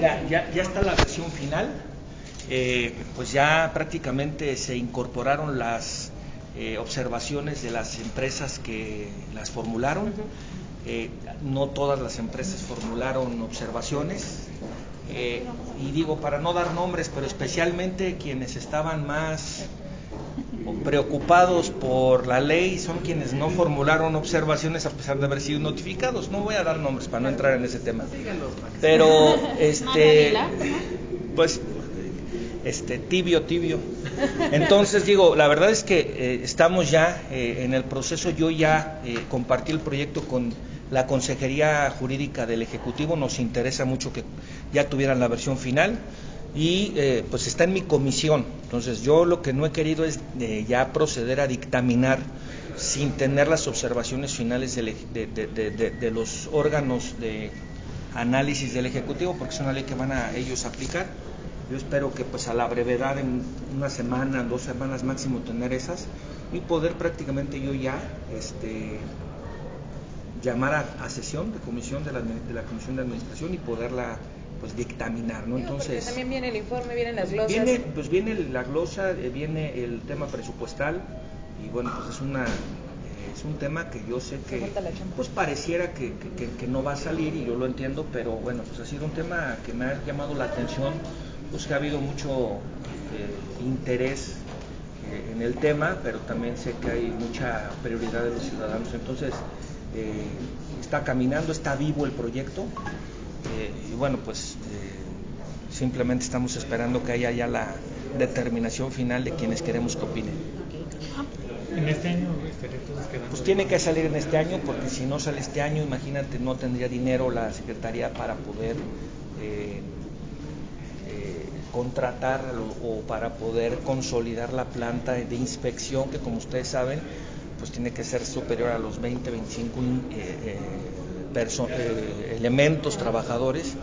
Mira, ya, ya está la versión final. Eh, pues ya prácticamente se incorporaron las eh, observaciones de las empresas que las formularon. Eh, no todas las empresas formularon observaciones. y digo, para no dar nombres, pero especialmente quienes estaban más preocupados por la ley son quienes no formularon observaciones a pesar de haber sido notificados. No voy a dar nombres para no entrar en ese tema. Pero este pues este tibio tibio. Entonces digo, la verdad es que eh, estamos ya eh, en el proceso. Yo ya eh, compartí el proyecto con la Consejería Jurídica del Ejecutivo. Nos interesa mucho que ya tuvieran la versión final y eh, pues está en mi comisión. Entonces yo lo que no he querido es eh, ya proceder a dictaminar sin tener las observaciones finales de, de, de, los órganos de análisis del Ejecutivo, porque es una ley que van a ellos aplicar. Yo espero que pues a la brevedad, en una semana, dos semanas máximo, tener esas y poder prácticamente yo ya este, llamar a, sesión de comisión de la, de la Comisión de Administración y poderla pues dictaminar, ¿no? Entonces también viene el informe, vienen las glosas. Viene, pues viene la glosa, eh, viene el tema presupuestal y bueno, pues es una eh, es un tema que yo sé que pues pareciera que, que, no va a salir y yo lo entiendo, pero bueno, pues ha sido un tema que me ha llamado la atención, pues que ha habido mucho eh, interés en el tema, pero también sé que hay mucha prioridad de los ciudadanos, entonces está caminando, está vivo el proyecto, eh, y bueno, pues eh, simplemente estamos esperando que haya ya la determinación final de quienes queremos que opinen. ¿En este año Pues tiene que salir en este año porque si no sale este año, imagínate, no tendría dinero la Secretaría para poder eh, contratar o, para poder consolidar la planta de inspección que como ustedes saben, pues tiene que ser superior a los 20, 25 eh, elementos, trabajadores,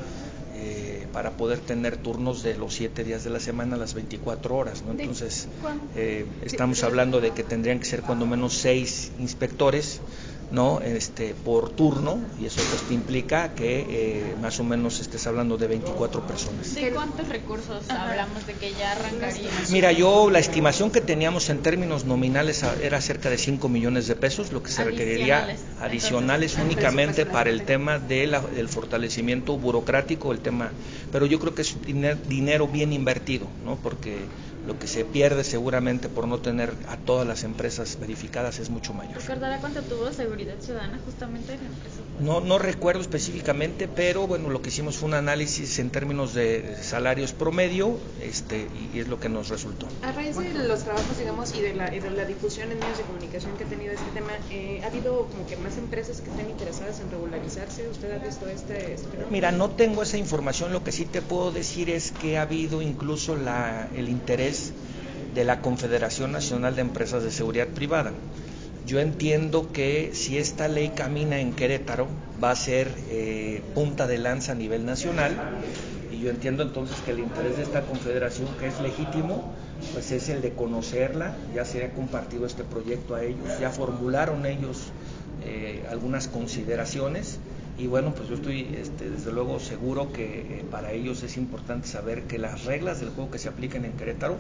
eh, para poder tener turnos de los siete días de la semana a las 24 horas. ¿no? Entonces, eh, estamos hablando de que tendrían que ser cuando menos seis inspectores ¿no? Este, por turno, y eso pues te implica que eh, más o menos estés hablando de 24 personas. ¿De cuántos recursos hablamos de que ya arrancaría? Mira, yo la estimación que teníamos en términos nominales era cerca de 5 millones de pesos, lo que se requeriría adicionales únicamente para el tema de del fortalecimiento burocrático, el tema, pero yo creo que es dinero bien invertido, ¿no? Porque lo que se pierde seguramente por no tener a todas las empresas verificadas es mucho mayor. ¿Recordará cuánto tuvo Seguridad Ciudadana justamente en el No, no recuerdo específicamente, pero bueno, lo que hicimos fue un análisis en términos de salarios promedio este, y, es lo que nos resultó. A raíz de los trabajos, digamos, y de la, de la difusión en medios de comunicación que ha tenido este tema, eh, ¿ha habido como que más empresas que estén interesadas en regularizarse? ¿Usted ha visto este, este Mira, no tengo esa información, lo que sí te puedo decir es que ha habido incluso la, el interés de la Confederación Nacional de Empresas de Seguridad Privada. Yo entiendo que si esta ley camina en Querétaro va a ser eh, punta de lanza a nivel nacional y yo entiendo entonces que el interés de esta confederación, que es legítimo, pues es el de conocerla, ya se ha compartido este proyecto a ellos, ya formularon ellos eh, algunas consideraciones y bueno, pues yo estoy este, desde luego seguro que eh, para ellos es importante saber que las reglas del juego que se apliquen en Querétaro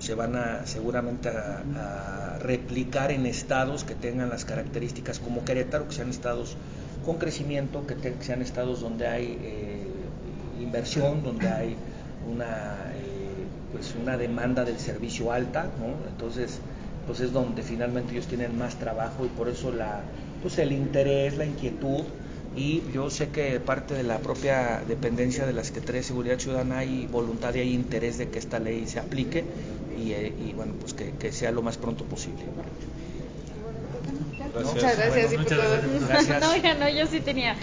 se van a seguramente a, replicar en estados que tengan las características como Querétaro, que sean estados con crecimiento, que, sean estados donde hay eh, inversión, donde hay una, eh, pues una demanda del servicio alta, ¿no? Entonces, pues es donde finalmente ellos tienen más trabajo y por eso la, pues el interés, la inquietud y yo sé que parte de la propia dependencia de la Secretaría de Seguridad Ciudadana hay voluntad y hay interés de que esta ley se aplique y, eh, bueno, pues que, sea lo más pronto posible. Muchas gracias, No, ya no, yo sí tenía.